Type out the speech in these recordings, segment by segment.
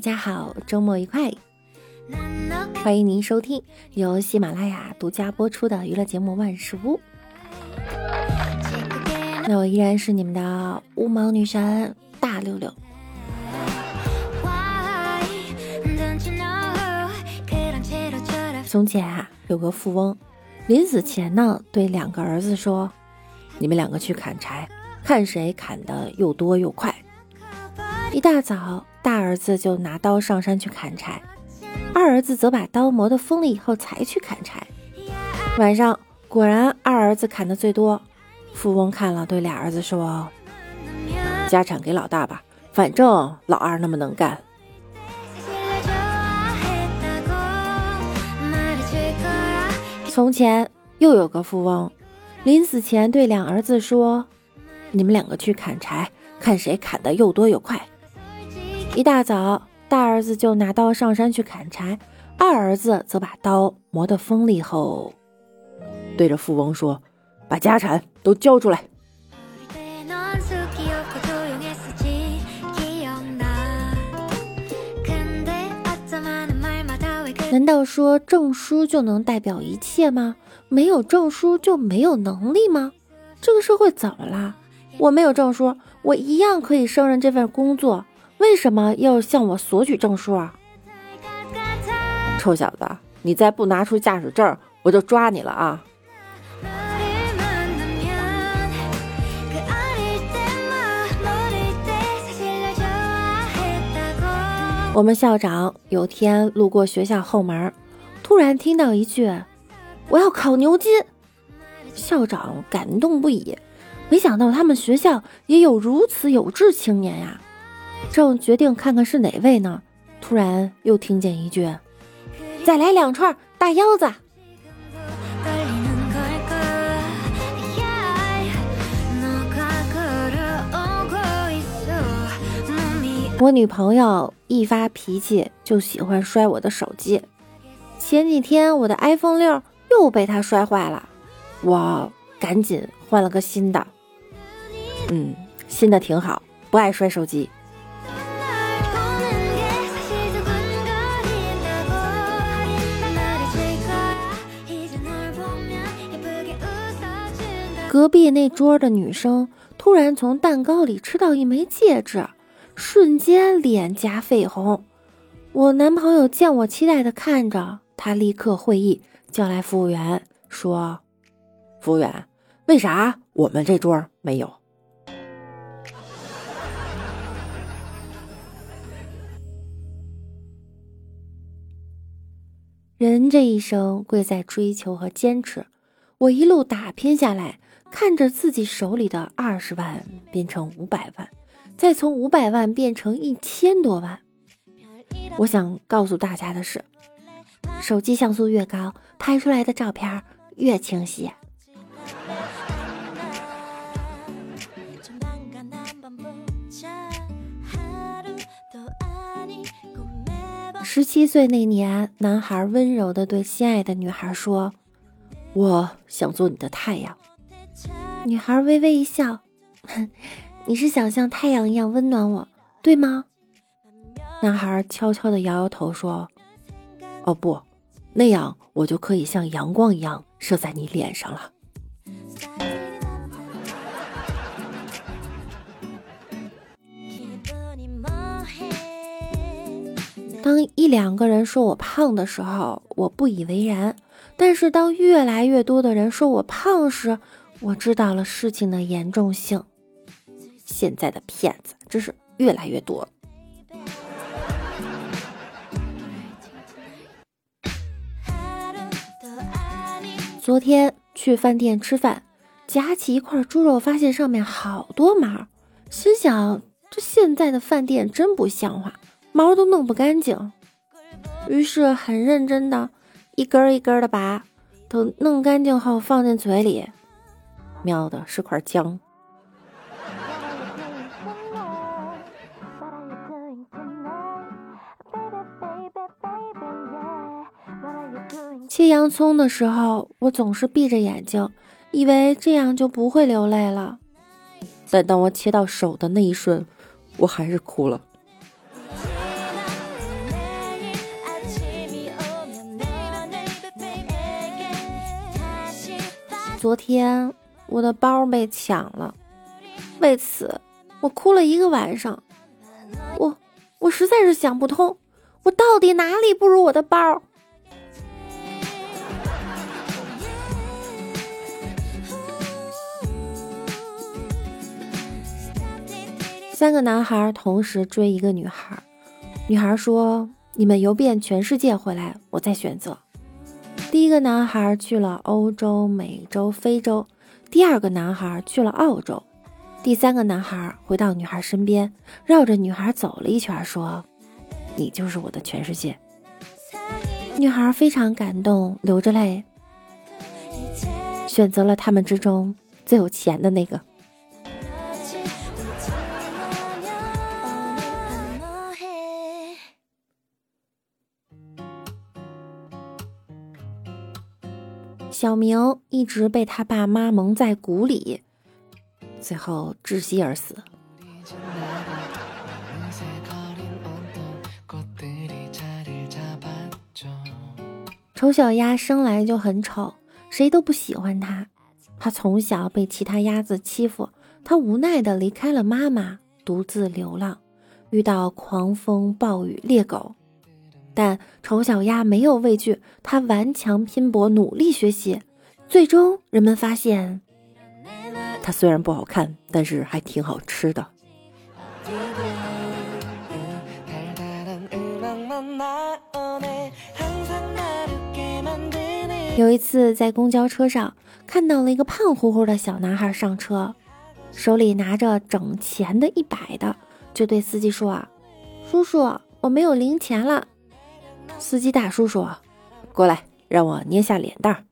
大家好，周末愉快！欢迎您收听由喜马拉雅独家播出的娱乐节目《万事屋》。那我依然是你们的乌毛女神大六六。从前啊，有个富翁，临死前呢，对两个儿子说：“你们两个去砍柴，看谁砍的又多又快。”一大早，大儿子就拿刀上山去砍柴，二儿子则把刀磨得锋利以后才去砍柴。晚上果然二儿子砍的最多。富翁看了，对俩儿子说：“家产给老大吧，反正老二那么能干。”从前又有个富翁，临死前对两儿子说：“你们两个去砍柴，看谁砍的又多又快。”一大早，大儿子就拿刀上山去砍柴，二儿子则把刀磨得锋利后，对着富翁说：“把家产都交出来。”难道说证书就能代表一切吗？没有证书就没有能力吗？这个社会怎么啦？我没有证书，我一样可以胜任这份工作。为什么要向我索取证书啊？臭小子，你再不拿出驾驶证，我就抓你了啊！我们校长有天路过学校后门，突然听到一句：“我要烤牛筋。”校长感动不已，没想到他们学校也有如此有志青年呀。正决定看看是哪位呢，突然又听见一句：“再来两串大腰子。”我女朋友一发脾气就喜欢摔我的手机，前几天我的 iPhone 六又被她摔坏了，我赶紧换了个新的。嗯，新的挺好，不爱摔手机。隔壁那桌的女生突然从蛋糕里吃到一枚戒指，瞬间脸颊绯红。我男朋友见我期待的看着他，立刻会意叫来服务员说：“服务员，为啥我们这桌没有？”人这一生贵在追求和坚持，我一路打拼下来。看着自己手里的二十万变成五百万，再从五百万变成一千多万，我想告诉大家的是，手机像素越高，拍出来的照片越清晰。十七岁那年，男孩温柔的对心爱的女孩说：“我想做你的太阳。”女孩微微一笑，你是想像太阳一样温暖我，对吗？男孩悄悄地摇摇头说：“哦不，那样我就可以像阳光一样射在你脸上了。”当一两个人说我胖的时候，我不以为然；但是当越来越多的人说我胖时，我知道了事情的严重性，现在的骗子真是越来越多。昨天去饭店吃饭，夹起一块猪肉，发现上面好多毛，心想这现在的饭店真不像话，毛都弄不干净。于是很认真的一根一根的拔，等弄干净后放进嘴里。喵的是块姜切洋葱的时候，我总是闭着眼睛，以为这样就不会流泪了。但当我切到手的那一瞬我还是哭了。昨天我的包被抢了，为此我哭了一个晚上。我我实在是想不通，我到底哪里不如我的包？三个男孩同时追一个女孩，女孩说：“你们游遍全世界回来，我再选择。”第一个男孩去了欧洲、美洲、非洲，第二个男孩去了澳洲，第三个男孩回到女孩身边，绕着女孩走了一圈，说：“你就是我的全世界。”女孩非常感动，流着泪，选择了他们之中最有钱的那个。小明一直被他爸妈蒙在鼓里，最后窒息而死。丑小鸭生来就很丑，谁都不喜欢它。它从小被其他鸭子欺负，它无奈的离开了妈妈，独自流浪，遇到狂风暴雨猎狗。但丑小鸭没有畏惧，它顽强拼搏，努力学习。最终，人们发现，它虽然不好看，但是还挺好吃的。有一次，在公交车上看到了一个胖乎乎的小男孩上车，手里拿着整钱的一百的，就对司机说：“啊，叔叔，我没有零钱了。”司机大叔说：“过来，让我捏下脸蛋儿。”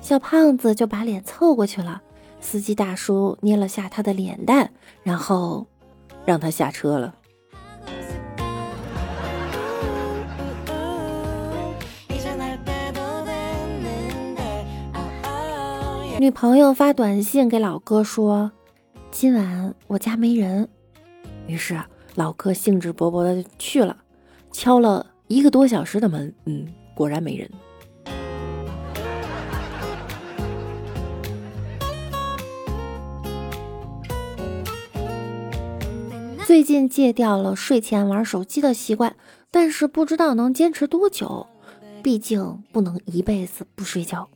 小胖子就把脸凑过去了。司机大叔捏了下他的脸蛋，然后让他下车了。女朋友发短信给老哥说：“今晚我家没人。”于是老哥兴致勃勃的去了，敲了。一个多小时的门，嗯，果然没人。最近戒掉了睡前玩手机的习惯，但是不知道能坚持多久，毕竟不能一辈子不睡觉。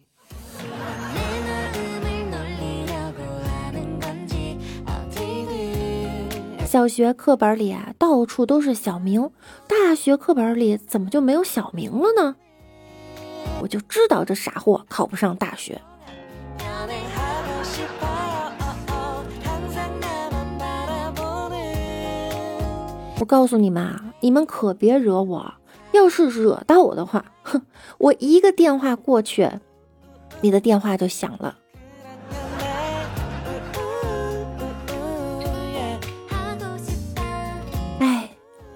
小学课本里啊，到处都是小明。大学课本里怎么就没有小明了呢？我就知道这傻货考不上大学。我告诉你们啊，你们可别惹我。要是惹到我的话，哼，我一个电话过去，你的电话就响了。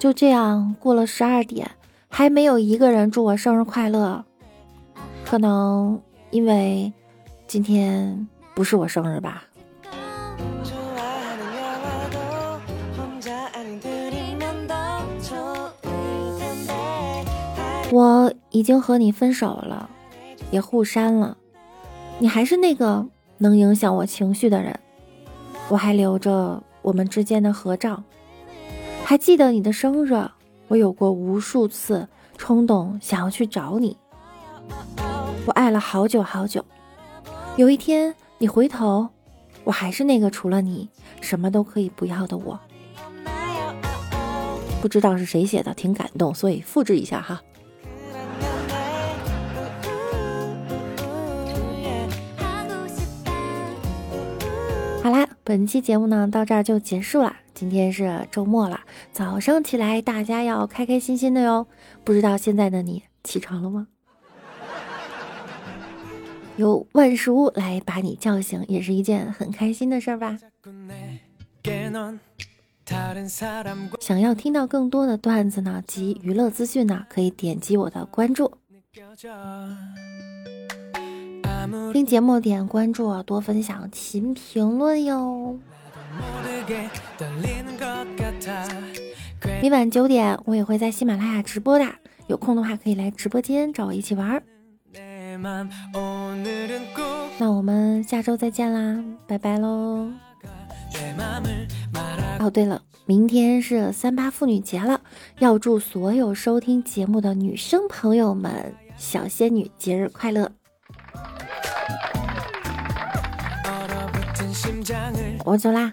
就这样过了十二点，还没有一个人祝我生日快乐。可能因为今天不是我生日吧。我已经和你分手了，也互删了，你还是那个能影响我情绪的人。我还留着我们之间的合照。还记得你的生日，我有过无数次冲动想要去找你。我爱了好久好久，有一天你回头，我还是那个除了你什么都可以不要的我。不知道是谁写的，挺感动，所以复制一下哈。好啦，本期节目呢到这儿就结束了。今天是周末了，早上起来大家要开开心心的哟。不知道现在的你起床了吗？有万事屋来把你叫醒，也是一件很开心的事儿吧。想要听到更多的段子呢及娱乐资讯呢，可以点击我的关注。听节目点关注，多分享，勤评论哟。每晚九点，我也会在喜马拉雅直播的，有空的话可以来直播间找我一起玩。那我们下周再见啦，拜拜喽！哦，对了，明天是三八妇女节了，要祝所有收听节目的女生朋友们，小仙女节日快乐！我走啦，